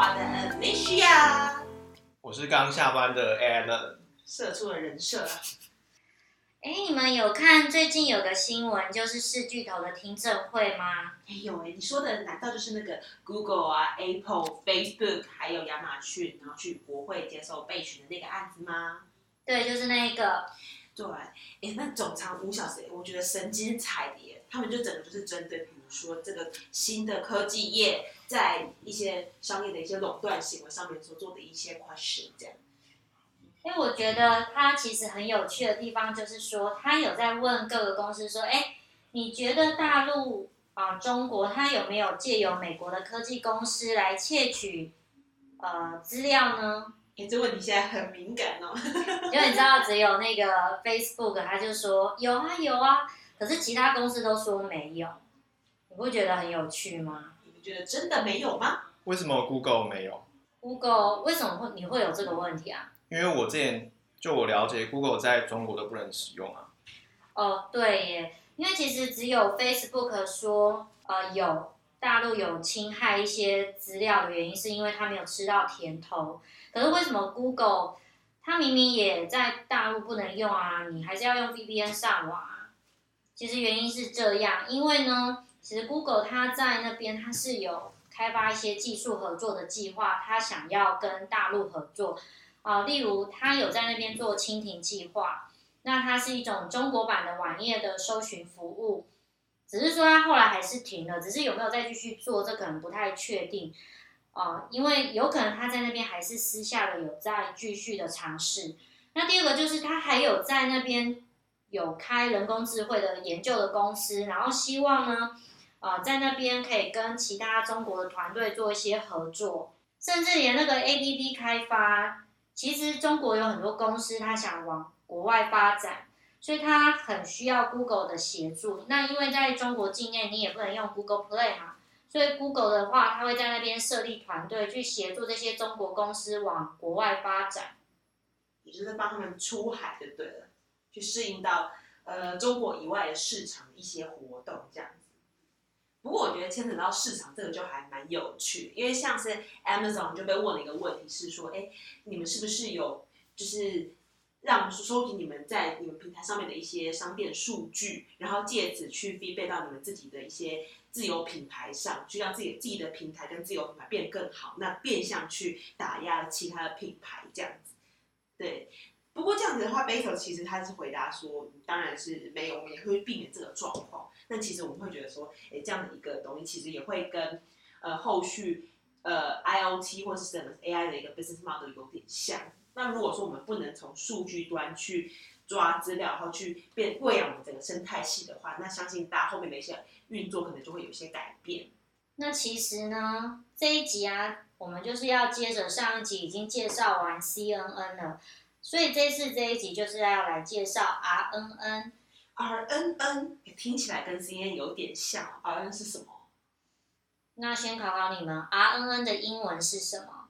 话的 Alicia，我是刚下班的 Alan。社畜的人设啊。哎，你们有看最近有个新闻，就是四巨头的听证会吗？哎有哎，你说的难道就是那个 Google 啊、Apple、Facebook 还有亚马逊，然后去国会接受备询的那个案子吗？对，就是那个。对，哎，那总长五小时，我觉得神经彩蝶，他们就整个就是针对，比如说这个新的科技业在一些商业的一些垄断行为上面所做的一些 question，这样。因为我觉得他其实很有趣的地方，就是说他有在问各个公司说，哎，你觉得大陆啊中国，它有没有借由美国的科技公司来窃取呃资料呢？哎，这问题现在很敏感哦。因为你知道，只有那个 Facebook，他就说有啊有啊，可是其他公司都说没有，你不觉得很有趣吗？觉得真的没有吗？为什么 Google 没有？Google 为什么会你会有这个问题啊？因为我之前就我了解，Google 在中国都不能使用啊。哦，对耶，因为其实只有 Facebook 说，呃，有大陆有侵害一些资料的原因，是因为他没有吃到甜头。可是为什么 Google 它明明也在大陆不能用啊？你还是要用 VPN 上网啊？其实原因是这样，因为呢，其实 Google 它在那边它是有开发一些技术合作的计划，它想要跟大陆合作。啊，例如它有在那边做蜻蜓计划，那它是一种中国版的网页的搜寻服务，只是说它后来还是停了，只是有没有再继续做，这可能不太确定。啊，因为有可能它在那边还是私下的有在继续的尝试。那第二个就是他还有在那边有开人工智慧的研究的公司，然后希望呢，啊，在那边可以跟其他中国的团队做一些合作，甚至连那个 A P P 开发。其实中国有很多公司，他想往国外发展，所以他很需要 Google 的协助。那因为在中国境内，你也不能用 Google Play 嘛，所以 Google 的话，他会在那边设立团队去协助这些中国公司往国外发展，也就是帮他们出海就对了，去适应到呃中国以外的市场一些活动这样。牵扯到市场这个就还蛮有趣，因为像是 Amazon 就被问了一个问题，是说，哎，你们是不是有就是让收集你们在你们平台上面的一些商店数据，然后借此去 feedback 到你们自己的一些自有品牌上，去让自己自己的平台跟自有品牌变更好，那变相去打压其他的品牌这样子，对。不过这样子的话，Basil 其实他是回答说，当然是没有，我们也会避免这个状况。那其实我们会觉得说，哎，这样的一个东西其实也会跟呃后续呃 IOT 或是什么 AI 的一个 business model 有点像。那如果说我们不能从数据端去抓资料，然后去变喂养我们整个生态系的话，那相信大家后面的一些运作可能就会有一些改变。那其实呢，这一集啊，我们就是要接着上一集已经介绍完 CNN 了。所以这次这一集就是要来介绍 RNN，RNN 听起来跟 CNN 有点像，RNN 是什么？那先考考你们，RNN 的英文是什么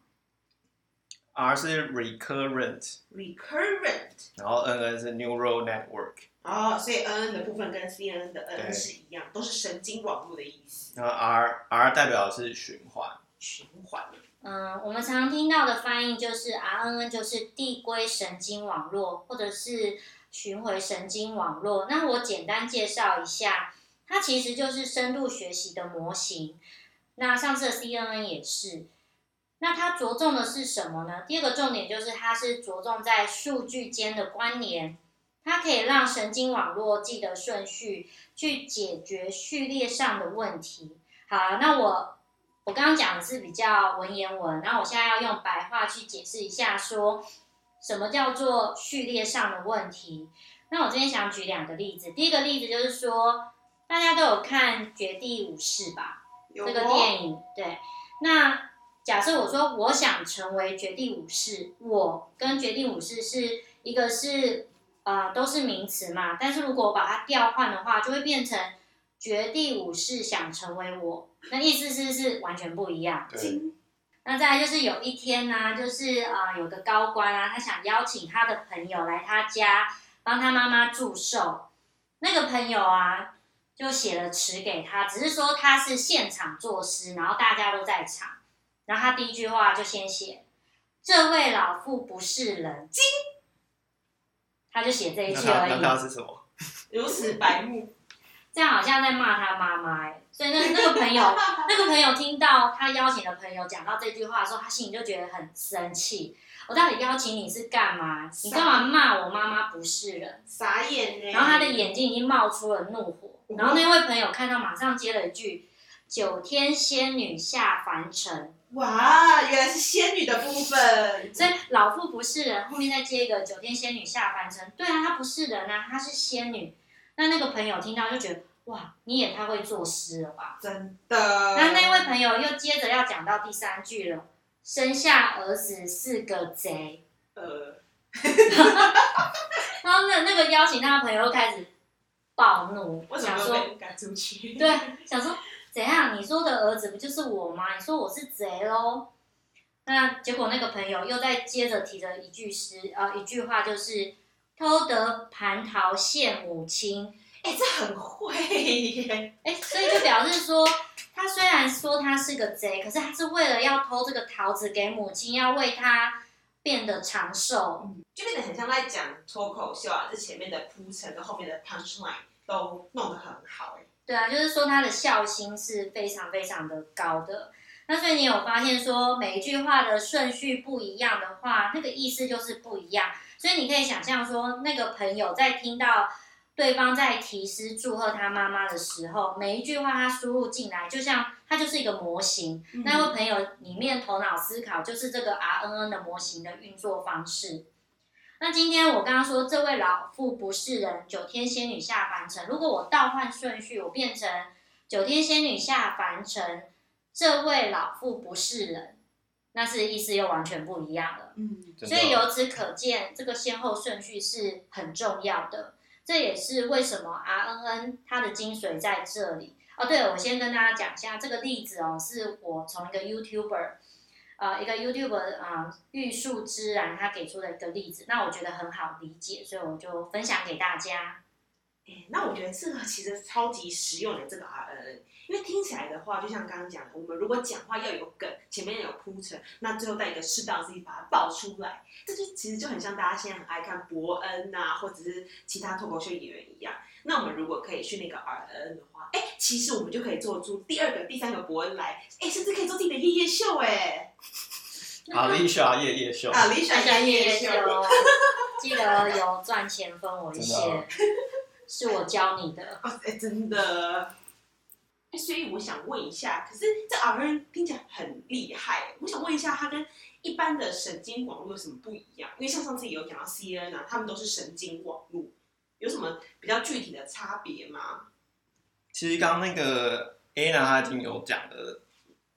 ？R 是 recurrent，recurrent，然后 NN 是 neural network。哦，所以 NN 的部分跟 CNN 的 N 是一样，都是神经网络的意思。然后 R R 代表的是循环，循环。嗯，我们常听到的翻译就是 RNN，就是递归神经网络，或者是巡回神经网络。那我简单介绍一下，它其实就是深度学习的模型。那上次的 CNN 也是。那它着重的是什么呢？第二个重点就是它是着重在数据间的关联，它可以让神经网络记得顺序，去解决序列上的问题。好，那我。我刚刚讲的是比较文言文，然后我现在要用白话去解释一下，说什么叫做序列上的问题。那我今天想举两个例子，第一个例子就是说，大家都有看《绝地武士》吧？这个电影，对。那假设我说我想成为绝地武士，我跟绝地武士是一个是呃都是名词嘛，但是如果我把它调换的话，就会变成。绝地武士想成为我，那意思是是完全不一样。那再来就是有一天呢，就是啊，有个高官啊，他想邀请他的朋友来他家帮他妈妈祝寿。那个朋友啊，就写了词给他，只是说他是现场作诗，然后大家都在场。然后他第一句话就先写：“这位老妇不是人。”他就写这一句而已。他那他是什么？如此白目，这样好像在骂他妈妈哎，所以那那个朋友，那个朋友听到他邀请的朋友讲到这句话的时候，他心里就觉得很生气。我到底邀请你是干嘛？你干嘛骂我妈妈不是人？傻眼呢。然后他的眼睛已经冒出了怒火。然后那位朋友看到，马上接了一句：“九天仙女下凡尘。哇，原来是仙女的部分”。所以老妇不是人，后面再接一个“九天仙女下凡尘”。对啊，她不是人啊，她是仙女。那那个朋友听到就觉得，哇，你也太会作诗了吧？真的。那那位朋友又接着要讲到第三句了，生下儿子是个贼。呃，然后那那个邀请他的朋友又开始暴怒，想说，赶出去？对，想说怎样？你说的儿子不就是我吗？你说我是贼喽？那结果那个朋友又再接着提着一句诗，呃，一句话就是偷得蟠桃献母亲。哎、这很会耶。哎，所以就表示说，他虽然说他是个贼，可是他是为了要偷这个桃子给母亲，要为他变得长寿。就变得很像在讲脱口秀啊，这前面的铺陈跟后面的 punchline 都弄得很好哎。对啊，就是说他的孝心是非常非常的高的。那所以你有发现说每一句话的顺序不一样的话，那个意思就是不一样。所以你可以想象说，那个朋友在听到对方在提诗祝贺他妈妈的时候，每一句话他输入进来，就像他就是一个模型。那位朋友里面头脑思考就是这个 RNN 的模型的运作方式。那今天我刚刚说这位老妇不是人，九天仙女下凡尘。如果我倒换顺序，我变成九天仙女下凡尘，这位老妇不是人，那是意思又完全不一样了。嗯，所以由此可见，这个先后顺序是很重要的。这也是为什么 RNN 它的精髓在这里。哦，对了，我先跟大家讲一下这个例子哦，是我从一个 YouTuber，呃，一个 YouTuber 啊、呃，玉树之然他给出的一个例子，那我觉得很好理解，所以我就分享给大家。哎，那我觉得这个其实超级实用的这个 RN，因为听起来的话，就像刚刚讲的，我们如果讲话要有梗，前面要有铺陈，那最后带一个适当的自己把它爆出来，这就其实就很像大家现在很爱看伯恩呐、或者是其他脱口秀演员一样。那我们如果可以训练一个 RN 的话，哎，其实我们就可以做出第二个、第三个伯恩来，哎，甚至可以做自己的夜夜秀，哎，阿丽莎夜夜秀，啊，理想大家夜夜秀，秀，记得有赚钱分我一些，是我教你的。哦，哎，真的。所以我想问一下，可是这 RN 听起来很厉害，我想问一下，它跟一般的神经网络有什么不一样？因为像上次也有讲到 C N 啊，他们都是神经网络，有什么比较具体的差别吗？其实刚刚那个 A 呢，他已经有讲的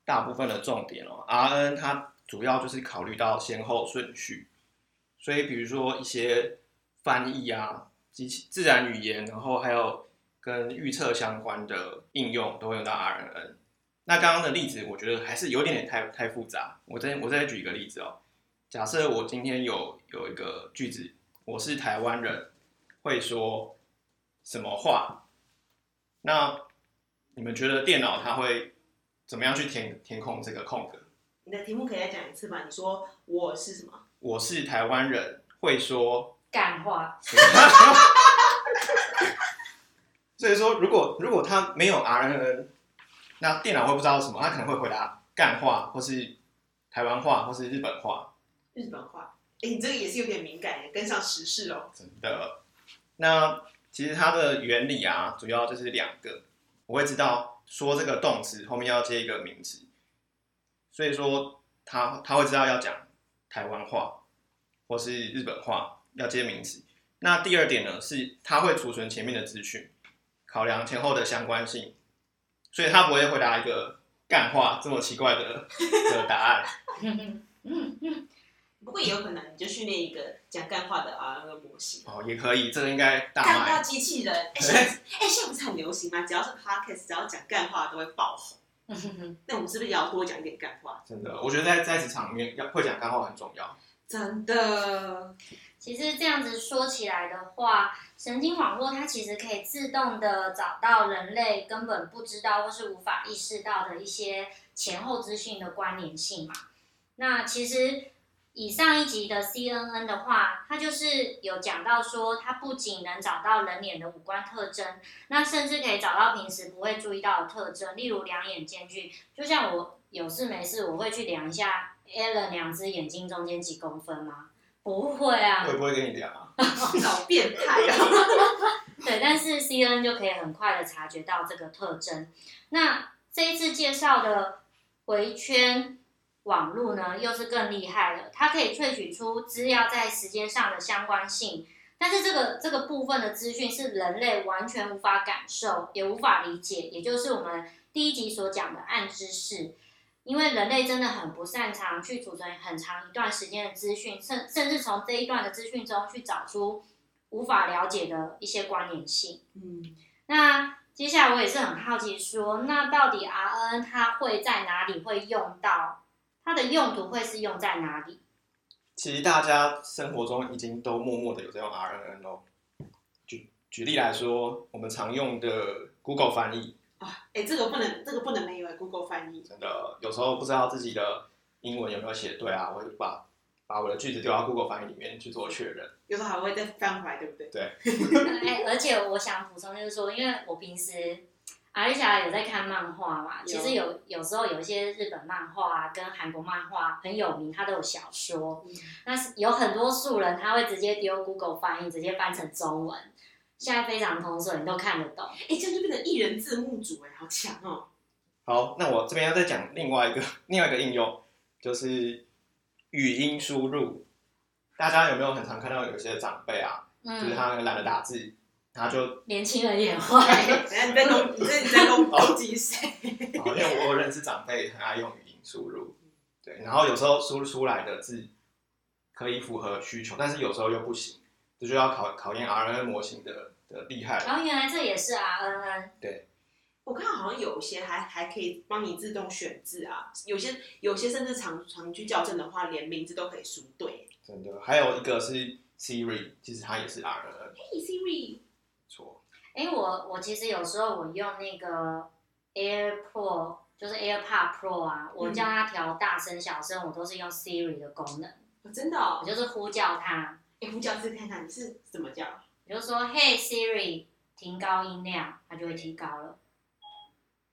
大部分的重点哦。RN 它主要就是考虑到先后顺序，所以比如说一些翻译啊、机器自然语言，然后还有跟预测相关的应用，都会用到 RNN。那刚刚的例子，我觉得还是有点点太太复杂。我再我再举一个例子哦。假设我今天有有一个句子，我是台湾人，会说什么话？那你们觉得电脑它会怎么样去填填空这个空格？你的题目可以再讲一次吗？你说我是什么？我是台湾人，会说，干话，所以说如果如果它没有 RNN，那电脑会不知道什么，他可能会回答干话，或是台湾话，或是日本话。日本话。哎，你这个也是有点敏感，跟上时事哦。真的。那其实它的原理啊，主要就是两个。我会知道说这个动词后面要接一个名词，所以说他他会知道要讲台湾话或是日本话要接名词。那第二点呢，是它会储存前面的资讯，考量前后的相关性，所以他不会回答一个干话这么奇怪的 的答案。不过也有可能，你就训练一个讲干话的 RN 模型。哦，也可以，这个应该大干话卖。机器人，哎，现在哎现在不是很流行吗？只要是 podcast，只要讲干话都会爆红。那我们是不是也要多讲一点干话？真的，我觉得在在职场里面要会讲干话很重要。真的，其实这样子说起来的话，神经网络它其实可以自动的找到人类根本不知道或是无法意识到的一些前后资讯的关联性嘛。那其实以上一集的 CNN 的话，它就是有讲到说，它不仅能找到人脸的五官特征，那甚至可以找到平时不会注意到的特征，例如两眼间距。就像我有事没事，我会去量一下 Alan 两只眼睛中间几公分吗？不会啊，会不会跟你聊啊？好变态啊！对，但是 C N 就可以很快的察觉到这个特征。那这一次介绍的回圈网络呢，又是更厉害了，它可以萃取出资料在时间上的相关性，但是这个这个部分的资讯是人类完全无法感受，也无法理解，也就是我们第一集所讲的暗知识。因为人类真的很不擅长去储存很长一段时间的资讯，甚甚至从这一段的资讯中去找出无法了解的一些关联性。嗯，那接下来我也是很好奇说，那到底 RN 它会在哪里会用到？它的用途会是用在哪里？其实大家生活中已经都默默的有在用 RNN 哦。举举例来说，我们常用的 Google 翻译，啊，哎，这个不能，这个不能没有哎，Google 翻译。真的有时候不知道自己的英文有没有写对啊，我就把把我的句子丢到 Google 翻译里面去做确认。有时候还会再翻回来，对不对？对 哎，而且我想补充就是说，因为我平时阿丽莎有在看漫画嘛，其实有有时候有一些日本漫画跟韩国漫画很有名，它都有小说。嗯那是有很多素人他会直接丢 Google 翻译，直接翻成中文，现在非常通顺，你都看得懂。哎，这样就变成一人字幕组，哎，好强哦！好，那我这边要再讲另外一个另外一个应用，就是语音输入。大家有没有很常看到有些长辈啊，就是嗯，他懒得打字，他就年轻人也会。等一下你在攻，你在攻攻击谁？哦，因为我有认识长辈很爱用语音输入，对，然后有时候输出来的字可以符合需求，但是有时候又不行，这就要考考验 RNN 模型的的厉害。然后原来这也是 RNN，我看好像有些还还可以帮你自动选字啊，有些有些甚至常常去校正的话，连名字都可以输对。真的，还有一个是 Siri，其实它也是 RNN，嘿 Siri，错，哎，我我其实有时候我用那个 AirPod，就是 AirPod Pro 啊，我叫它调大声小声，我都是用 Siri 的功能，哦真的哦我。就是呼叫它，哎，呼叫字看看你是怎么叫？我就说 Hey Siri，提高音量，它就会提高了。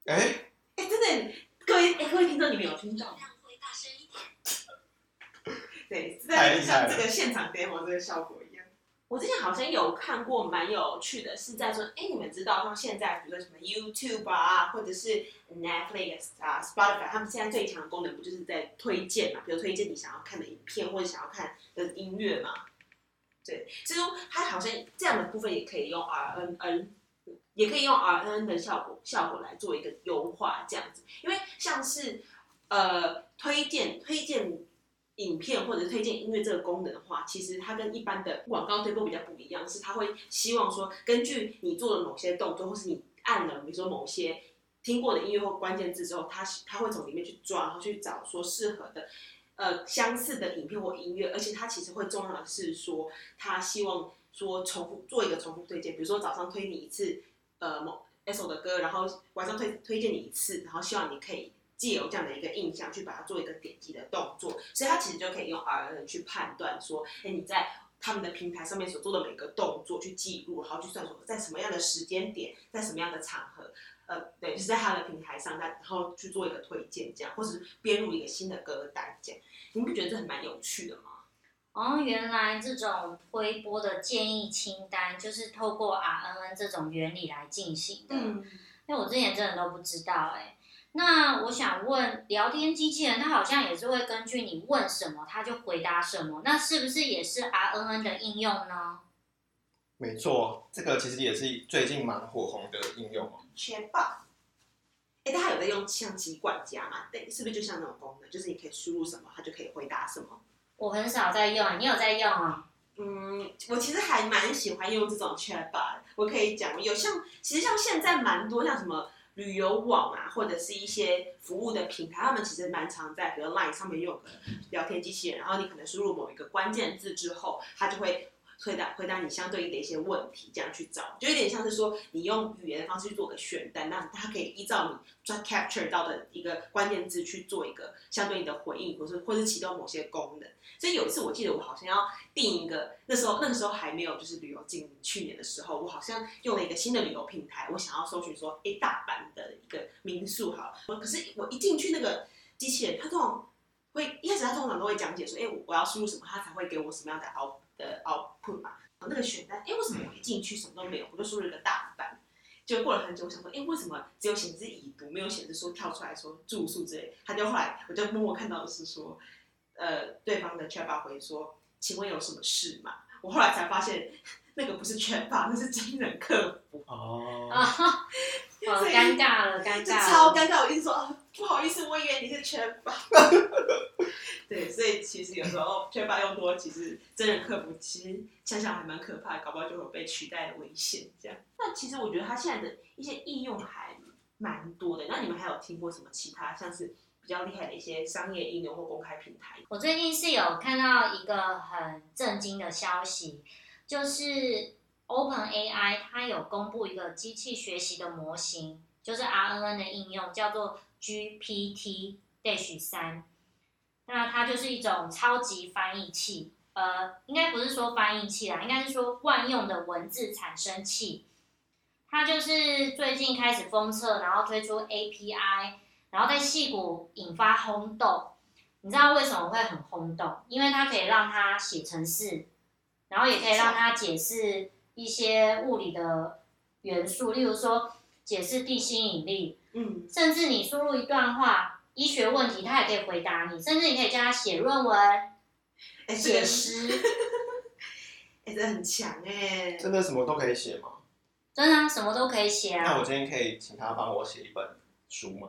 哎，哎，真的，各位哎各位听众，你们有听到吗？对，是在像这个现场 demo 这个效果一样。我之前好像有看过蛮有趣的，是在说，哎，你们知道像现在比如说什么 YouTube 啊，或者是 Netflix 啊、Spotify，他们现在最强的功能不就是在推荐嘛？比如推荐你想要看的影片或者想要看的音乐嘛？对，其实它好像这样的部分也可以用 RNN，也可以用 RNN 的效果效果来做一个优化，这样子。因为像是呃推荐推荐影片或者推荐音乐这个功能的话，其实它跟一般的广告推播比较不一样，是它会希望说根据你做的某些动作，或是你按了比如说某些听过的音乐或关键字之后，它它会从里面去抓，然后去找说适合的。呃，相似的影片或音乐，而且它其实会重要的是说，他希望说重复做一个重复推荐，比如说早上推你一次，呃某 S O 的歌，然后晚上推推荐你一次，然后希望你可以借由这样的一个印象去把它做一个点击的动作，所以它其实就可以用 R N 去判断说，哎你在他们的平台上面所做的每个动作去记录，然后去算说在什么样的时间点，在什么样的场合。呃，对，就是在他的平台上，那然后去做一个推荐，这样，或者是编入一个新的歌单，这样，你不觉得这很蛮有趣的吗？哦，原来这种推播的建议清单就是透过 RNN 这种原理来进行的。嗯，因为我之前真的都不知道哎、那我想问，聊天机器人它好像也是会根据你问什么，它就回答什么，那是不是也是 RNN 的应用呢？没错，这个其实也是最近蛮火红的应用哦。Chatbot，哎，大家有在用像机管家嘛？对，是不是就像那种功能，就是你可以输入什么，它就可以回答什么？我很少在用，你有在用啊？嗯，我其实还蛮喜欢用这种 Chatbot，我可以讲有像，其实像现在蛮多像什么旅游网啊，或者是一些服务的平台，他们其实蛮常在比如 Line 上面用个聊天机器人，然后你可能输入某一个关键字之后，它就会。回答回答你相对应的一些问题，这样去找，就有点像是说你用语言的方式去做个选单，那它可以依照你抓 capture 到的一个关键字去做一个相对应的回应，或是或是启动某些功能。所以有一次我记得我好像要定一个，那时候那个时候还没有就是旅游进去年的时候，我好像用了一个新的旅游平台，我想要搜寻说诶大阪的一个民宿好，我可是我一进去那个机器人，它通常会一开始它通常都会讲解说，哎我要输入什么，它才会给我什么样的 out。的 output 嘛，那个选单，哎，为什么我一进去什么都没有？我就输入一个大阪，就过了很久，我想说，哎，为什么只有显示已读，没有显示说跳出来说住宿之类？他就后来，我就默默看到的是说，呃，对方的 chatbot 回说，请问有什么事吗？我后来才发现，那个不是 chatbot，那是真人客服。哦。啊哈好尴尬了，尴尬，超尴尬！我一直说啊，不好意思，我以为你是全吧。对，所以其实有时候全吧用多，其实真人客服其实想想还蛮可怕，搞不好就会被取代的危险。这样，那其实我觉得它现在的一些应用还蛮多的。那你们还有听过什么其他像是比较厉害的一些商业应用或公开平台？我最近是有看到一个很震惊的消息，就是。Open AI 它有公布一个机器学习的模型，就是 RNN 的应用，叫做 GPT Dash 三。那它就是一种超级翻译器，呃，应该不是说翻译器啦，应该是说万用的文字产生器。它就是最近开始封测，然后推出 API，然后在戏骨引发轰动。你知道为什么会很轰动？因为它可以让它写程式，然后也可以让它解释。一些物理的元素，例如说解释地心引力，嗯，甚至你输入一段话，医学问题，他也可以回答你，甚至你可以叫他写论文、写诗，哎，这很强哎，真的什么都可以写吗？真的，什么都可以写啊。那我今天可以请他帮我写一本书吗？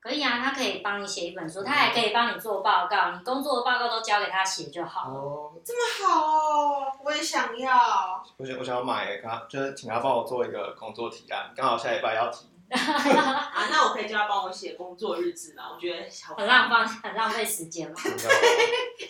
可以啊，他可以帮你写一本书，他还可以帮你做报告，你工作的报告都交给他写就好。哦，这么好哦，我也想要。我想，我想要买，他就是请他帮我做一个工作提案，刚好下礼拜要提。啊，那我可以叫他帮我写工作日志嘛？我觉得很浪费，很浪费时间嘛。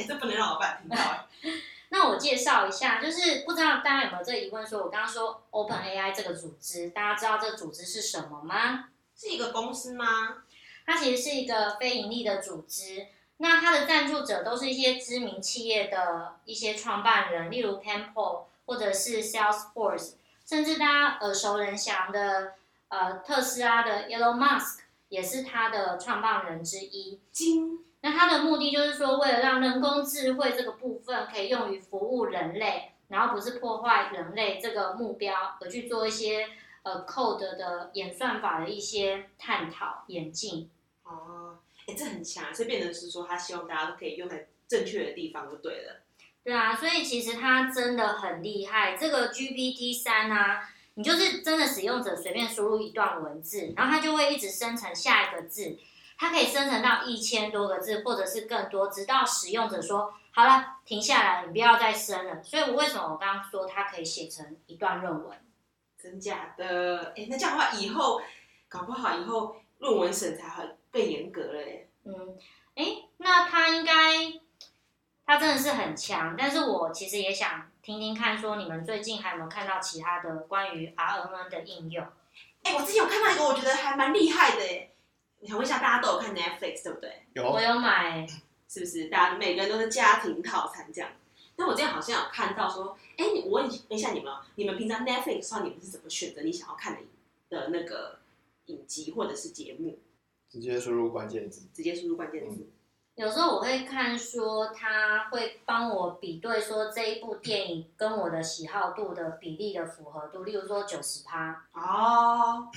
这 不能让老板听到。那我介绍一下，就是不知道大家有没有这个疑问？说我刚刚说 Open AI 这个组织，大家知道这个组织是什么吗？是一个公司吗？它其实是一个非盈利的组织，那它的赞助者都是一些知名企业的一些创办人，例如 pample 或者是 Salesforce，甚至大家耳熟能详的呃特斯拉的 Elon Musk 也是他的创办人之一。金，那他的目的就是说，为了让人工智慧这个部分可以用于服务人类，然后不是破坏人类这个目标而去做一些。呃，code 的演算法的一些探讨演进。哦，哎，这很强，所以变成是说，他希望大家都可以用在正确的地方就对了。对啊，所以其实他真的很厉害。这个 GPT 三啊，你就是真的使用者随便输入一段文字，然后它就会一直生成下一个字，它可以生成到一千多个字或者是更多，直到使用者说好了，停下来，你不要再生了。所以我为什么我刚刚说它可以写成一段论文？真假的？哎，那这样的话，以后搞不好以后论文审查会更严格了耶。嗯，哎，那它应该，他真的是很强。但是我其实也想听听看，说你们最近还有没有看到其他的关于 RNN 的应用？哎，我之前有看到一个，我觉得还蛮厉害的。哎，想问一下，大家都有看 Netflix 对不对？有，我有买，是不是？大家每个人都是家庭套餐这样。但我之前好像有看到说，哎，我问一下你们，你们平常 Netflix 上你们是怎么选择你想要看的的那个影集或者是节目？直接输入关键字。直接输入关键字。有时候我会看说，他会帮我比对说这一部电影跟我的喜好度的比例的符合度，例如说九十趴。哦。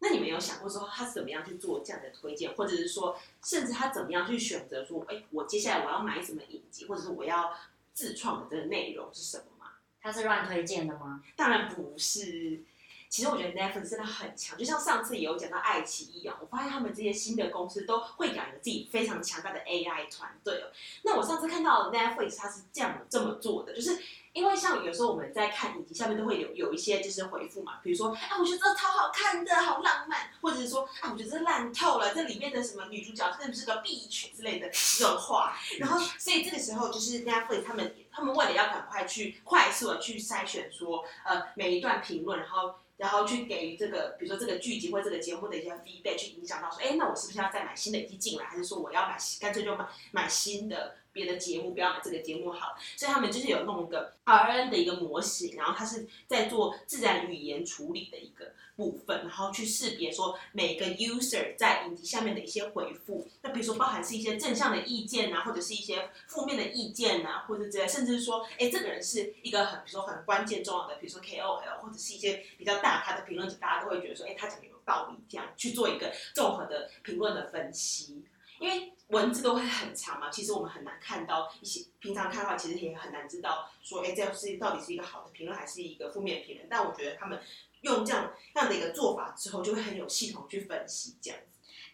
那你们有想过说他是怎么样去做这样的推荐，或者是说，甚至他怎么样去选择说，哎，我接下来我要买什么影集，或者是我要。自创的这个内容是什么吗？他是乱推荐的吗？当然不是。其实我觉得 Netflix 真的很强，就像上次也有讲到爱奇艺一样，我发现他们这些新的公司都会养有自己非常强大的 AI 团队哦那我上次看到 Netflix 它是这样这么做的，就是因为像有时候我们在看影集，下面都会有有一些就是回复嘛，比如说，啊，我觉得这超好看的，好浪漫，或者是说，啊，我觉得这烂透了，这里面的什么女主角真的是个 B 曲之类的这种话。然后，所以这个时候就是 Netflix 他们他们为了要赶快去快速的去筛选说，呃，每一段评论，然后。然后去给这个，比如说这个剧集或这个节目的一些 feedback，去影响到说，哎，那我是不是要再买新的一季进来，还是说我要买，干脆就买买新的别的节目，不要买这个节目好。所以他们就是有弄一个 R N 的一个模型，然后它是在做自然语言处理的一个部分，然后去识别说每个 user 在影集下面的一些回复。那比如说包含是一些正向的意见啊，或者是一些负面的意见啊，或者这类，甚至是说，哎，这个人是一个很，比如说很关键重要的，比如说 K O L，或者是一些比较大咖的评论者，大家都会觉得说，哎，他讲的有道理，这样去做一个综合的评论的分析。因为文字都会很长嘛，其实我们很难看到一些平常看的话，其实也很难知道说，哎，这样是到底是一个好的评论还是一个负面评论。但我觉得他们用这样这样的一个做法之后，就会很有系统去分析这样子。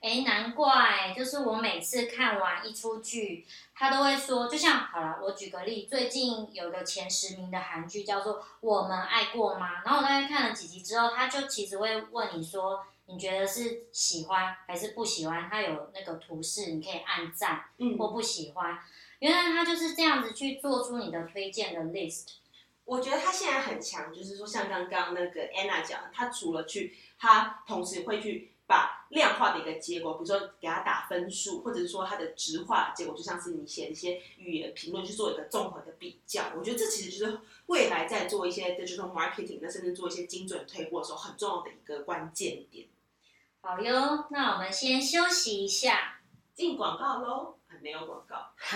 哎，难怪，就是我每次看完一出剧，他都会说，就像好了，我举个例，最近有个前十名的韩剧叫做《我们爱过吗》，然后我大概看了几集之后，他就其实会问你说，你觉得是喜欢还是不喜欢？它有那个图示，你可以按赞嗯，或不喜欢。原来它就是这样子去做出你的推荐的 list。我觉得他现在很强，就是说像刚刚那个 Anna 讲的，他除了去，他同时会去把量化的一个结果，比如说给他打分数，或者是说他的直化结果，就像是你写的一些语言评论去做一个综合的比较。我觉得这其实就是未来在做一些 digital marketing，那甚至做一些精准推播的时候很重要的一个关键点。好哟，那我们先休息一下。进广告喽，啊没有广告。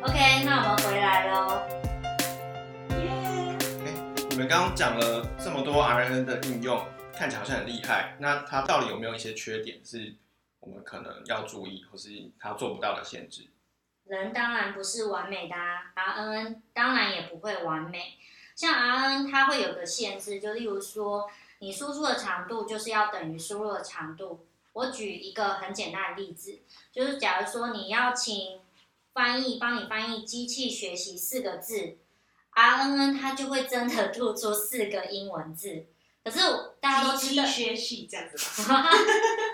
OK，那我们回来喽。耶、你们刚刚讲了这么多 RNN 的应用，看起来好像很厉害，那它到底有没有一些缺点是我们可能要注意，或是它做不到的限制？人当然不是完美的啊，RNN 当然也不会完美。像 RNN 它会有个限制，就例如说，你输出的长度就是要等于输入的长度。我举一个很简单的例子，就是假如说你要请翻译帮你翻译“机器学习”四个字，RNN 它就会真的吐出四个英文字。可是大家都知道机器，学习这样子吧。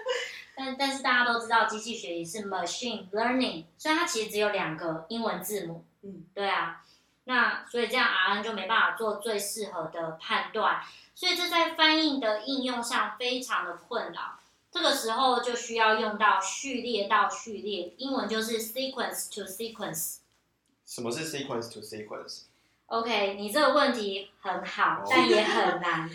但但是大家都知道，机器学习是 machine learning，所以它其实只有两个英文字母。嗯，对啊，那所以这样 RN 就没办法做最适合的判断，所以这在翻译的应用上非常的困扰。这个时候就需要用到序列到序列，英文就是 sequence to sequence。什么是 sequence to sequence？OK，你这个问题很好哦，但也很难。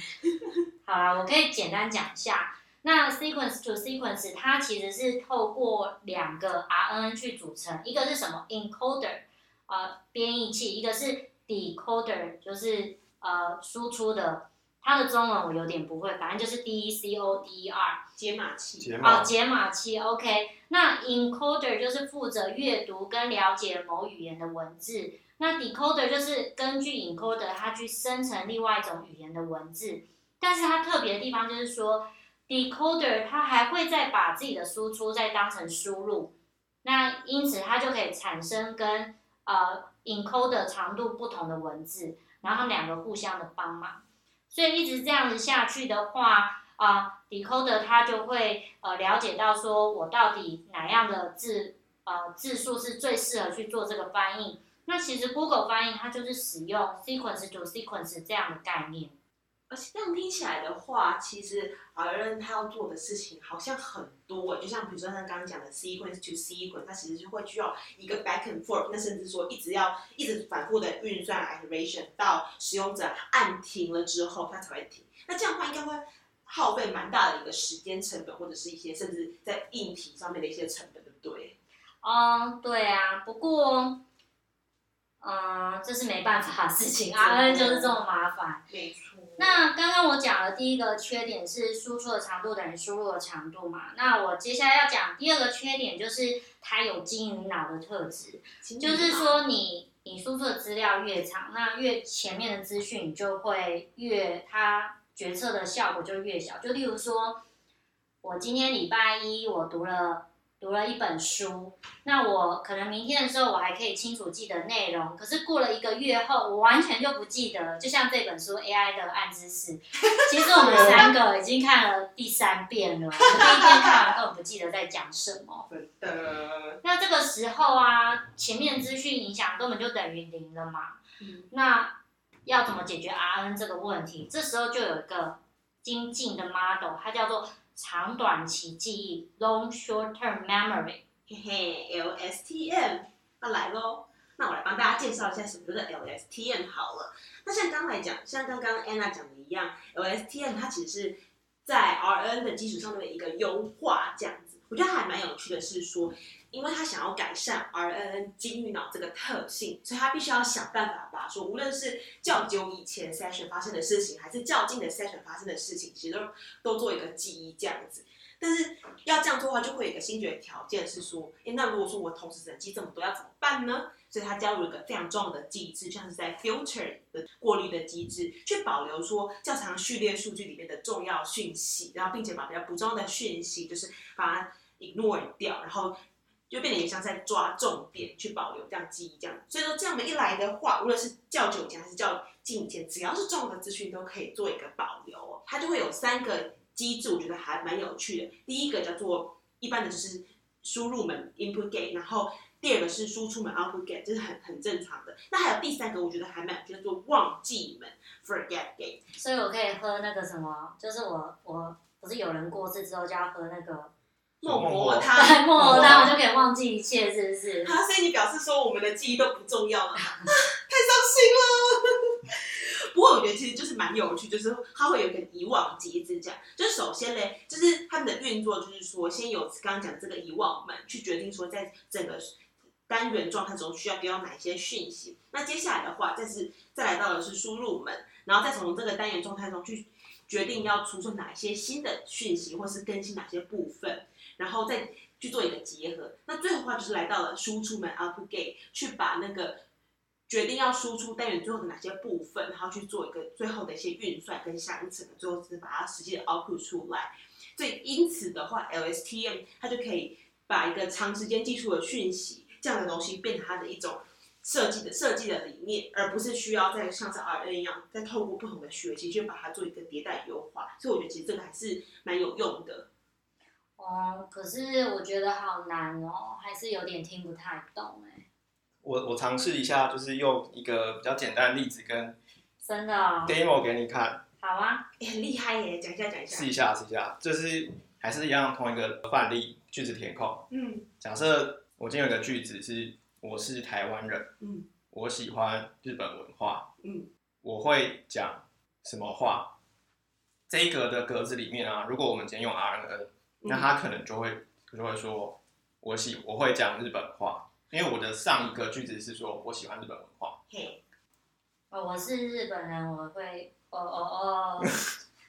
好啦，我可以简单讲一下。那 sequence to sequence 它其实是透过两个 RNN 去组成，一个是什么 encoder，呃，编译器，一个是 decoder，就是呃输出的。它的中文我有点不会，反正就是 D E C O D E R。解码器。哦，解码解码器，OK。那 encoder 就是负责阅读跟了解某语言的文字，那 decoder 就是根据 encoder 它去生成另外一种语言的文字。但是它特别的地方就是说，decoder 它还会再把自己的输出再当成输入，那因此它就可以产生跟呃 encoder 长度不同的文字，然后两个互相的帮忙。所以一直这样子下去的话，啊、decoder 它就会呃了解到说我到底哪样的字呃字数是最适合去做这个翻译。那其实 Google 翻译它就是使用 sequence to sequence 这样的概念。而且这样听起来的话，其实 RN 他要做的事情好像很多，就像比如说他刚刚讲的 sequence to sequence，它其实就会需要一个 back and forth，那甚至说一直要一直反复的运算 iteration 到使用者按停了之后，它才会停。那这样的话应该会耗费蛮大的一个时间成本，或者是一些甚至在硬体上面的一些成本，对不对？哦，对啊，不过，嗯、这是没办法的事情 真的，RN 就是这么麻烦。没错。那刚刚我讲了第一个缺点是输出的长度等于输入的长度嘛，那我接下来要讲第二个缺点就是它有金鱼脑的特质，就是说你你输出的资料越长，那越前面的资讯就会越它决策的效果就越小。就例如说，我今天礼拜一我读了读了一本书，那我可能明天的时候我还可以清楚记得内容，可是过了一个月后，我完全就不记得了。就像这本书《AI 的暗知识》，其实我们三个已经看了第三遍了，我们第一遍看完根本不记得在讲什么。真的，那这个时候啊，前面资讯影响根本就等于零了嘛。嗯那要怎么解决 RN 这个问题？这时候就有一个精进的 model，它叫做长短期记忆 （Long Short Term Memory）。嘿嘿，LSTM 那来喽。那我来帮大家介绍一下什么是 LSTM 好了。那像刚来讲，像刚刚 Anna 讲的一样，LSTM 它其实是在 RN 的基础上面的一个优化，这样。我觉得还蛮有趣的是说，因为他想要改善 RNN 金鱼脑这个特性，所以他必须要想办法把说，无论是较久以前 session 发生的事情，还是较近的 session 发生的事情，其实都都做一个记忆这样子。但是要这样做的话，就会有一个先决条件是说，诶，那如果说我同时只能记这么多，要怎么办呢？所以它加入了一个非常重要的机制，像是在 filter 的过滤的机制，去保留说较长序列数据里面的重要讯息，然后并且把比较不重要的讯息，就是把它 ignore 掉，然后就变得也像在抓重点去保留这样记忆这样。所以说这样的一来的话，无论是较久前还是较近以前，只要是重要的资讯都可以做一个保留哦。它就会有三个机制，我觉得还蛮有趣的。第一个叫做一般的就是输入门 input gate，然后第二个是输出门 output gate，这是很很正常的。那还有第三个，我觉得还蛮有趣叫做忘记门 forget gate。所以我可以喝那个什么，就是我我不是有人过世之后就要喝那个孟婆婆汤，孟婆汤，我就可以忘记一切，是不是？啊，所以你表示说我们的记忆都不重要了吗？太伤心了。不过我觉得其实就是蛮有趣，就是它会有一个遗忘机制，这样。就是首先嘞，就是他们的运作，就是说先有刚刚讲这个遗忘门去决定说，在整个单元状态中需要给到哪一些讯息。那接下来的话，再是再来到的是输入门，然后再从这个单元状态中去决定要储存哪些新的讯息，或是更新哪些部分，然后再去做一个结合。那最后的话就是来到了输出门 output gate，去把那个决定要输出单元最后的哪些部分，然后去做一个最后的一些运算跟相乘，最后是把它实际的 output 出来。所以因此的话，LSTM 它就可以把一个长时间记述的讯息这样的东西变成它的一种设计的设计的理念，而不是需要再像是 RN 一样，再透过不同的学习去把它做一个迭代优化。所以我觉得其实这个还是蛮有用的。哦，可是我觉得好难哦，还是有点听不太懂哎，我我尝试一下，就是用一个比较简单的例子跟真的、哦。demo 给你看，好啊，欸很厉害耶！讲一下，讲一下试。一下试一下，就是还是一样同一个范例句子填空。嗯假设我今天有个句子是我是台湾人，嗯我喜欢日本文化，嗯我会讲什么话？这一格的格子里面啊，如果我们今天用 RNN，那他可能就会就会说我喜我会讲日本话，因为我的上一个句子是说我喜欢日本文化。嘿，哦，我是日本人，我会，哦哦哦，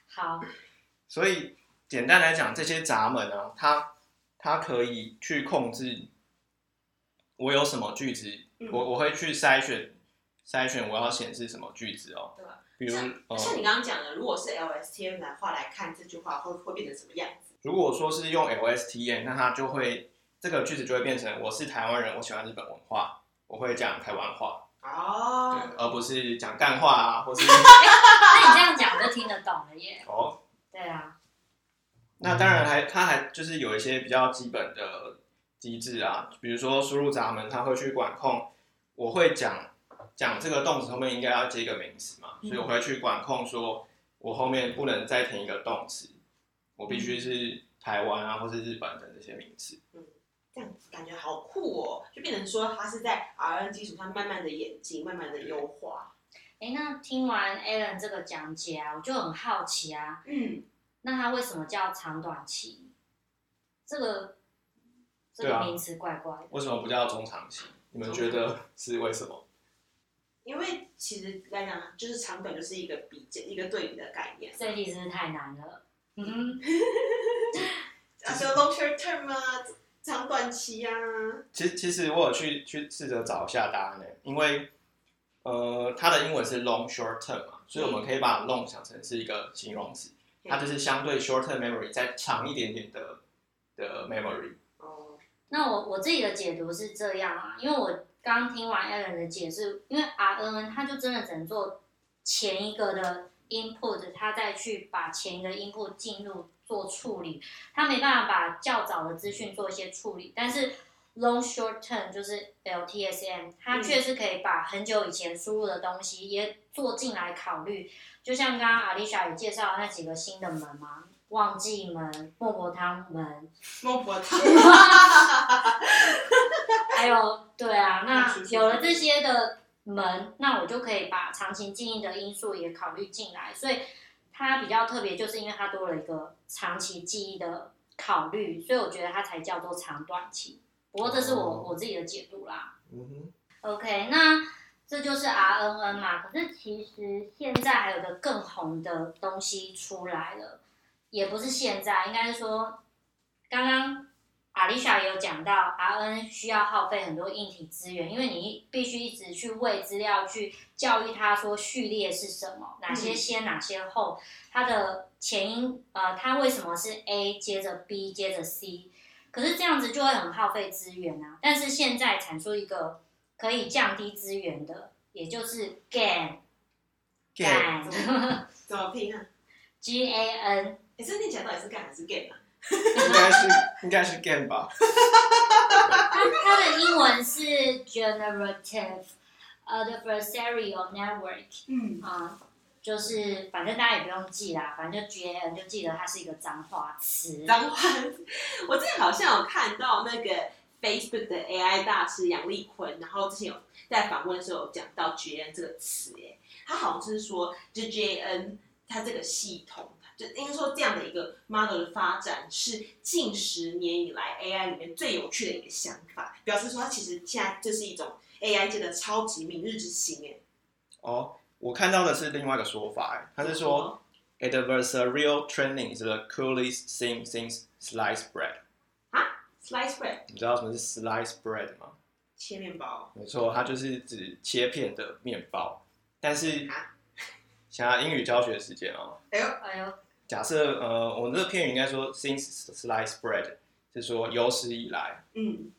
好，所以简单来讲，这些闸门啊，它它可以去控制我有什么句子，嗯我我会去筛选筛选我要显示什么句子哦。对吧比如像呃，像你刚刚讲的，如果是 LSTM 的话来看这句话，会会变成什么样子？如果说是用 LSTM，那它就会这个句子就会变成我是台湾人，我喜欢日本文化，我会讲台湾话，哦对，，而不是讲干话啊，或是 那你这样讲我就听得懂了耶。哦。对啊，那当然还它还就是有一些比较基本的机制啊，比如说输入闸门，它会去管控，我会讲讲这个动词后面应该要接一个名词嘛，所以我会去管控说我后面不能再填一个动词，我必须是台湾啊或是日本的这些名词。这样子感觉好酷哦，就变成说它是在 RN 基础上慢慢的演进，慢慢的优化。哎，那听完 Alan 这个讲解啊，我就很好奇啊，嗯，那它为什么叫长短期？这个这对啊个名词怪怪的。为什么不叫中长期？你们觉得是为什么？因为其实来讲，就是长短就是一个比较一个对比的概念。这题真是太难了。嗯，啊，就 long short term 啊，长短期啊。其实其实我有去去试着找一下答案呢，因为呃它的英文是 long short term 嘛，所以我们可以把 long 想成是一个形容词，它就是相对 shorter memory 再长一点点的的 memory。哦，那我我自己的解读是这样啊，因为我刚听完 Alan 的解释，因为 RNN 它就真的只能做前一个的 input，它再去把前一个 input 进入做处理，它没办法把较早的资讯做一些处理，但是 long short term 就是 LTSM，它嗯。确实可以把很久以前输入的东西也做进来考虑，就像刚刚 Alicia 也介绍那几个新的门嘛，忘记门、孟婆汤门，孟婆汤，还有，对啊，那有了这些的门，那我就可以把长期记忆的因素也考虑进来，所以它比较特别，就是因为它多了一个长期记忆的考虑，所以我觉得它才叫做长短期。不过这是我、哦我自己的解读啦。嗯哼，OK，那这就是 RNN 嘛。可是其实现在还有个更红的东西出来了，也不是现在，应该是说刚刚阿丽莎也有讲到，RN 需要耗费很多硬体资源，因为你必须一直去喂资料，去教育它说序列是什么，哪些先，哪些后，它的前因呃，它为什么是 A 接着 B 接着 C。可是这样子就会很耗费资源啊。但是现在产出一个可以降低资源的，也就是 GAN Gan GAN 怎么拼啊？G A N，哎，这念起来到底是 gay 还是 game 啊？应该是应该是 Gan 吧？它它的英文是 Generative Adversarial Network 嗯，啊、就是反正大家也不用记啦，反正就 G A N 就记得它是一个脏话词。脏话。我之前好像有看到那个 Facebook 的 AI 大师杨丽坤，然后之前有在访问的时候有讲到 GAN 这个词，耶，他好像是说，就 GAN 它这个系统，就应该说这样的一个 model 的发展是近十年以来 AI 里面最有趣的一个想法，表示说它其实现在这是一种 AI 界的超级明日之星，哎，哦，我看到的是另外一个说法，哎，他是说 adversarial training is the coolest thing since sliced bread。啊？Slice bread 你知道什么是 sliced bread 吗？切面包，没错，它就是指切片的面包。但是啊，想要英语教学时间哦，哎呦，哎呦，假设呃，我这个片语应该说 since sliced bread 是说有史以来，嗯，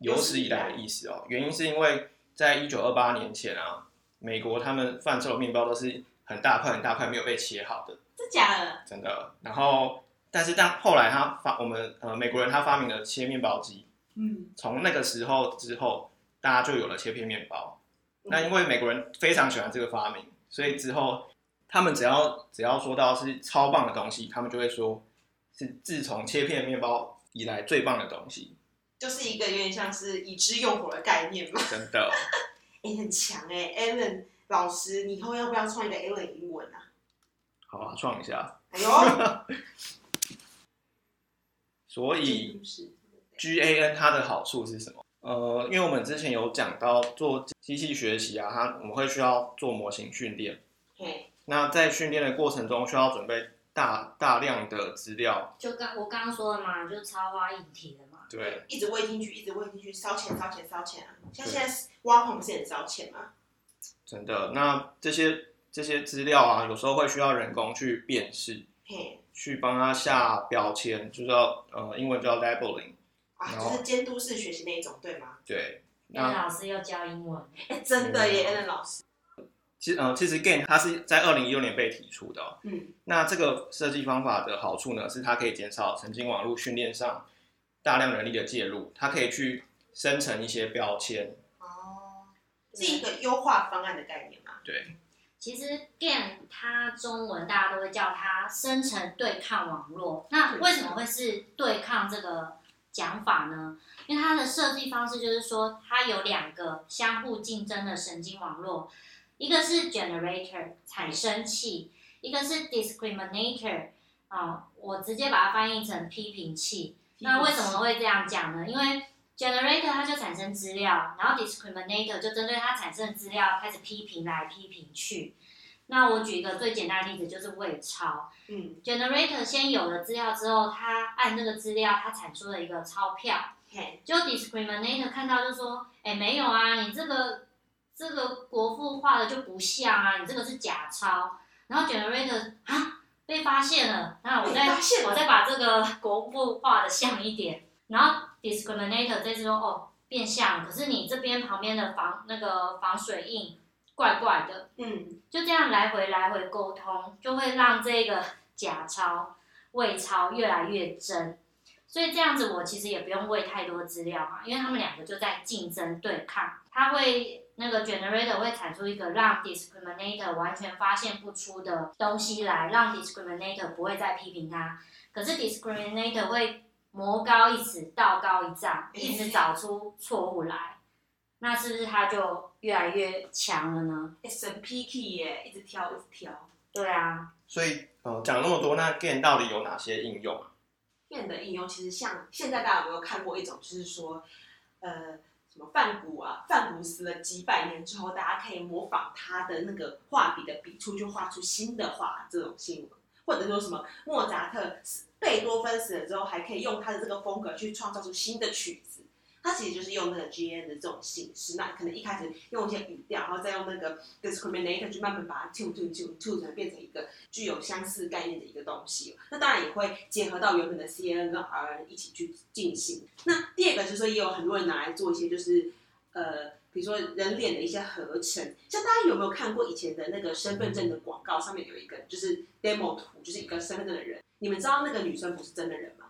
有史以来的意思哦。原因是因为在一九二八年前啊，美国他们贩售的面包都是很大块很大块没有被切好的，真假的？真的。然后，但是但后来他发我们呃美国人他发明了切面包机，嗯，从那个时候之后，大家就有了切片面包。嗯那因为美国人非常喜欢这个发明，所以之后他们只要只要说到是超棒的东西，他们就会说是自从切片面包以来最棒的东西，就是一个有点像是已知用火的概念嘛。真的。哎、很强哎、a l a n 老师，你以后要不要创一个 Alan 英文啊？好啊，创一下。哎呦，所以 GAN 它的好处是什么？呃，因为我们之前有讲到做机器学习啊，它我们会需要做模型训练。嘿，那在训练的过程中，需要准备大大量的资料，就刚我刚刚说的嘛，就是超花硬体的嘛。对，一直喂进去，一直喂进去，烧钱烧钱烧钱啊！像现在挖矿不是很烧钱吗？真的。那这些这些资料啊，有时候会需要人工去辨识，嘿，去帮他下标签，就叫呃英文叫 labeling。啊，就是监督式学习那一种，对吗？对，因为老师要教英文，哎、真的耶老师，其实呃其实 GAN 它是在二零一六年被提出的哦、嗯，那这个设计方法的好处呢，是它可以减少神经网络训练上大量人力的介入，它可以去生成一些标签。哦，是一个优化方案的概念嘛？对，其实 GAN 它中文大家都会叫它生成对抗网络。那为什么会是对抗这个讲法呢？因为它的设计方式就是说，它有两个相互竞争的神经网络，一个是 generator 产生器，一个是 discriminator 啊、我直接把它翻译成批评器。那为什么会这样讲呢？因为 generator 它就产生资料，然后 discriminator 就针对它产生的资料开始批评来批评去。那我举一个最简单的例子，就是伪钞。嗯，generator 先有了资料之后，它按那个资料，它产出了一个钞票。嘿，就 discriminator 看到就说，哎，没有啊，你这个这个国父画的就不像啊，你这个是假钞。然后 generator 啊被发现了，那我再我再把这个国父画的像一点。然后 discriminator 这次说哦变像，可是你这边旁边的防那个防水印怪怪的，嗯，就这样来回来回沟通，就会让这个假钞伪钞越来越真。所以这样子，我其实也不用喂太多资料嘛，因为他们两个就在竞争对抗。他会那个 generator 会产出一个让 discriminator 完全发现不出的东西来，让 discriminator 不会再批评他。可是 discriminator 会魔高一尺，道高一丈，一直找出错误来。那是不是他就越来越强了呢？S N P K 耶，一直挑一直挑。对啊，所以呃讲那么多，那 GAN 到底有哪些应用啊？面的应用其实像现在大家有没有看过一种，就是说，呃，什么范古啊，范古死了几百年之后，大家可以模仿他的那个画笔的笔触，就画出新的画这种新闻，或者说什么莫扎特、贝多芬死了之后，还可以用他的这个风格去创造出新的曲子。它其实就是用那个 GN 的这种形式，那可能一开始用一些语调，然后再用那个 discriminator 去慢慢把它 tune tune tune tune 成变成一个具有相似概念的一个东西。那当然也会结合到原本的 C N 跟 RN 一起去进行。那第二个就是说，也有很多人拿来做一些就是呃，比如说人脸的一些合成。像大家有没有看过以前的那个身份证的广告，上面有一个就是 demo 图，就是一个身份证的人。你们知道那个女生不是真的人吗？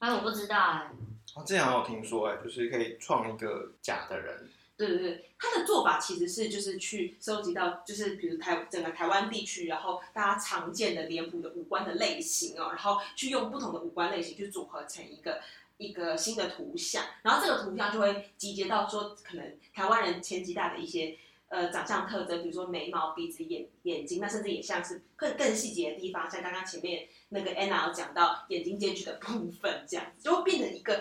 哎，我不知道哎、哦，这样有听说哎，就是可以创一个假的人，对对对，他的做法其实是就是去收集到，就是比如台整个台湾地区，然后大家常见的脸谱的五官的类型哦，然后去用不同的五官类型去组合成一个一个新的图像，然后这个图像就会集结到说可能台湾人前几大的一些呃长相特征，比如说眉毛、鼻子、眼眼睛，那甚至也像是更更细节的地方，像刚刚前面那个 Anna 讲到眼睛间距的部分，这样就会变成一个。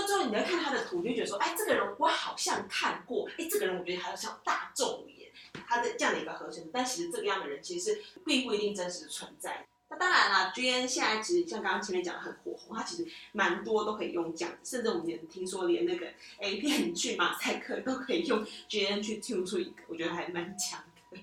到最后你要看他的图，你就觉得说，哎，这个人我好像看过，哎，这个人我觉得好像大众脸，他的这样的一个合成，但其实这个样的人其实是并不一定真实存在。那当然啦，G N 现在其实像刚刚前面讲的很火红，它其实蛮多都可以用这样，甚至我们也听说连那个 A 片去马赛克都可以用 G N 去 tune 出一个，我觉得还蛮强的。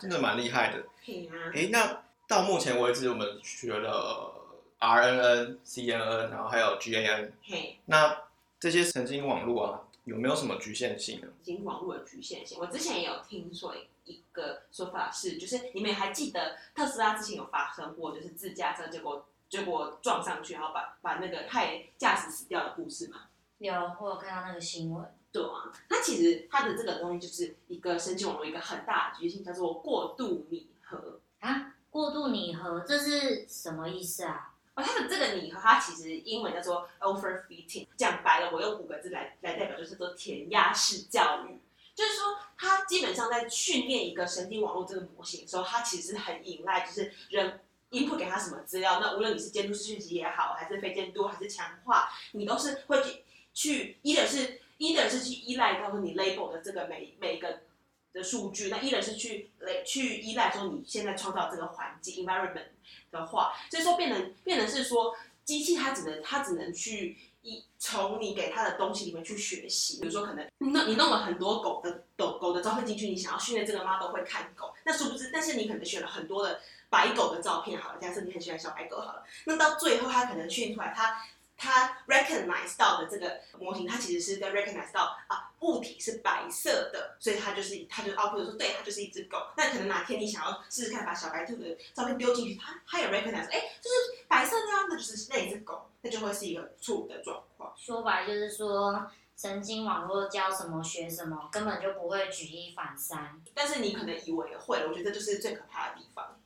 真的蛮厉害的。嘿啊，哎，那到目前为止，我们学了 RNN、CNN，然后还有 GAN，嘿，那这些神经网络啊，有没有什么局限性呢？神经网络的局限性。我之前也有听说一个说法是，就是你们还记得特斯拉之前有发生过，就是自驾车结果结果撞上去，然后把把那个害驾驶死掉的故事吗？有我有看到那个新闻，对啊，它其实它的这个东西就是一个神经网络一个很大的局限性，叫做过度拟合。啊，过度拟合这是什么意思啊？哦，它的这个拟合，它其实英文叫做 overfitting。讲白了，我用五个字来来代表，就是说填鸭式教育。就是说，它基本上在训练一个神经网络这个模型的时候，它其实很依赖就是人 input 给它什么资料。那无论你是监督式讯息也好，还是非监督，还是强化，你都是会去去，either 是 either 是去依赖到说你 label 的这个每每一个的数据，那依然是去来去依赖说你现在创造这个环境 environment 的话，所以说变成变成是说机器它只能它只能去一从你给它的东西里面去学习，比如说可能你弄你弄了很多狗的狗狗的照片进去，你想要训练这个 model 会看狗，那殊不知，但是你可能选了很多的白狗的照片好了，假设你很喜欢小白狗好了，那到最后它可能训出来它。它 recognize 到的这个模型，它其实是在 recognize 到啊物体是白色的，所以它就是它就 output 说对，它就是一只狗。那可能哪天你想要试试看把小白兔的照片丢进去，它它也 recognize，哎，就是白色的啊，那就是那一只狗，那就会是一个错误的状况。说白就是说，神经网络教什么学什么，根本就不会举一反三。但是你可能以为会了，我觉得这就是最可怕的地方。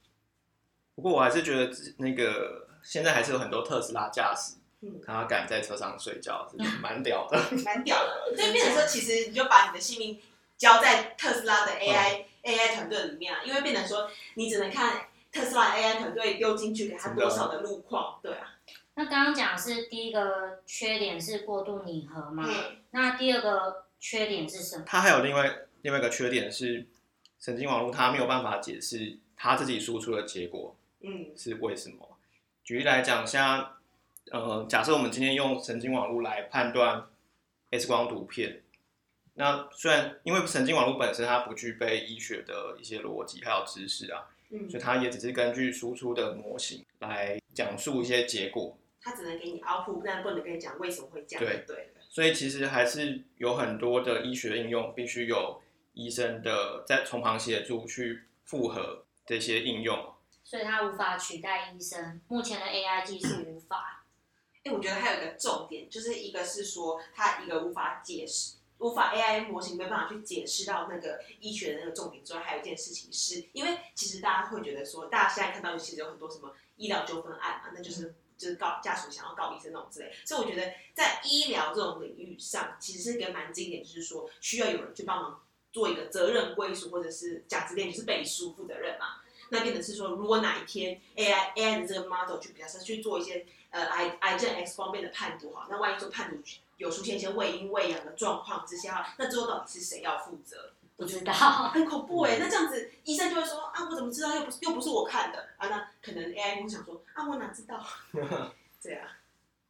不过我还是觉得那个现在还是有很多特斯拉驾驶，嗯他敢在车上睡觉，是 蛮屌的。蛮屌的。所以变成说，其实你就把你的性命交在特斯拉的 AI、AI 团队里面啊，因为变成说你只能看特斯拉 AI 团队丢进去给他多少的路况，对啊。那刚刚讲的是第一个缺点是过度拟合嘛？嗯，那第二个缺点是什么？它还有另外另外一个缺点是，神经网络它没有办法解释它自己输出的结果嗯是为什么。举例来讲，像呃，假设我们今天用神经网络来判断 X 光图片，那虽然因为神经网络本身它不具备医学的一些逻辑还有知识啊，嗯所以它也只是根据输出的模型来讲述一些结果。它只能给你 output，但不能跟你讲为什么会这样，对对。所以其实还是有很多的医学应用必须有医生的在从旁协助去复合这些应用。所以它无法取代医生，目前的 AI 技术无法。哎、我觉得还有一个重点，就是一个是说它一个无法解释，无法 AI 模型没办法去解释到那个医学的那个重点之外，还有一件事情是，因为其实大家会觉得说，大家现在看到其实有很多什么医疗纠纷案嘛，那就是。就是告家属想要告医生那种之类，所以我觉得在医疗这种领域上，其实是一个蛮经典，就是说需要有人去帮忙做一个责任归属，或者是价值链，就是背书负责任嘛。那变成是说，如果哪一天 AI AI 的这个 model 就比较是去做一些呃癌癌症 X 光片的判读哈，那万一说判读有出现一些未阴未阳的状况之下，那最后到底是谁要负责？不知道，很恐怖哎、那这样子医生就会说啊，我怎么知道又不是又不是我看的啊？那可能 AI 会想说啊，我哪知道？对啊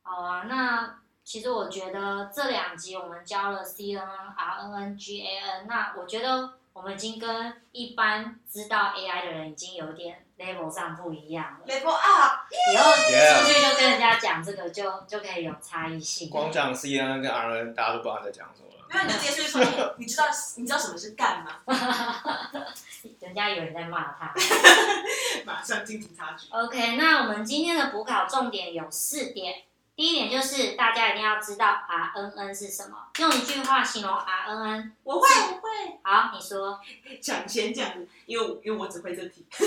好啊，那其实我觉得这两集我们教了 CNN、RNN、GAN，那我觉得我们已经跟一般知道 AI 的人已经有点 level 上不一样。level up，以后出去就跟人家讲这个就，就可以有差异性。光讲 CNN 跟 RN，大家都不知道在讲什么了。没有你接出去说，哎你知道你知道什么是干吗？人家有人在骂他。马上进警察局。OK，那我们今天的补考重点有四点。第一点就是大家一定要知道 RNN 是什么，用一句话形容 RNN。我会我会好，你说。讲先讲，因为我因为我只会这题，所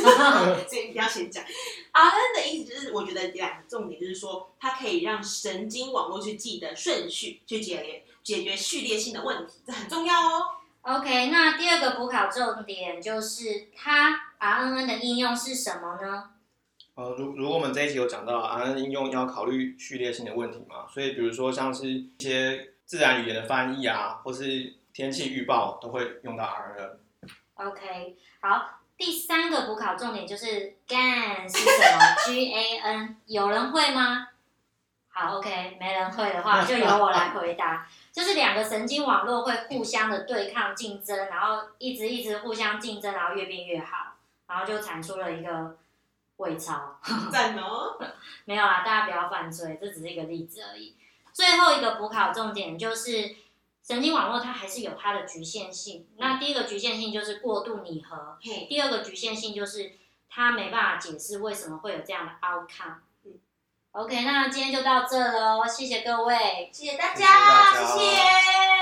以一定要先讲。RN 的意思就是，我觉得两个重点就是说，它可以让神经网络去记得顺序，去解决解决序列性的问题，这很重要哦。OK，那第二个补考重点就是它 RNN 的应用是什么呢？呃，如如果我们这一集有讲到 RN 应用要考虑序列性的问题嘛，所以比如说像是一些自然语言的翻译啊，或是天气预报都会用到 RN。OK，好，第三个补考重点就是 GAN 是什么？G A N 有人会吗？好，OK，没人会的话就由我来回答。就是两个神经网络会互相的对抗竞争，然后一直一直互相竞争，然后越变越好，然后就产出了一个伪钞。赞哦。没有啦，大家不要犯罪，这只是一个例子而已。最后一个补考重点就是神经网络它还是有它的局限性。那第一个局限性就是过度拟合，第二个局限性就是它没办法解释为什么会有这样的 outcome 嗯。OK，那今天就到这喽，谢谢各位。谢谢大谢谢大家谢谢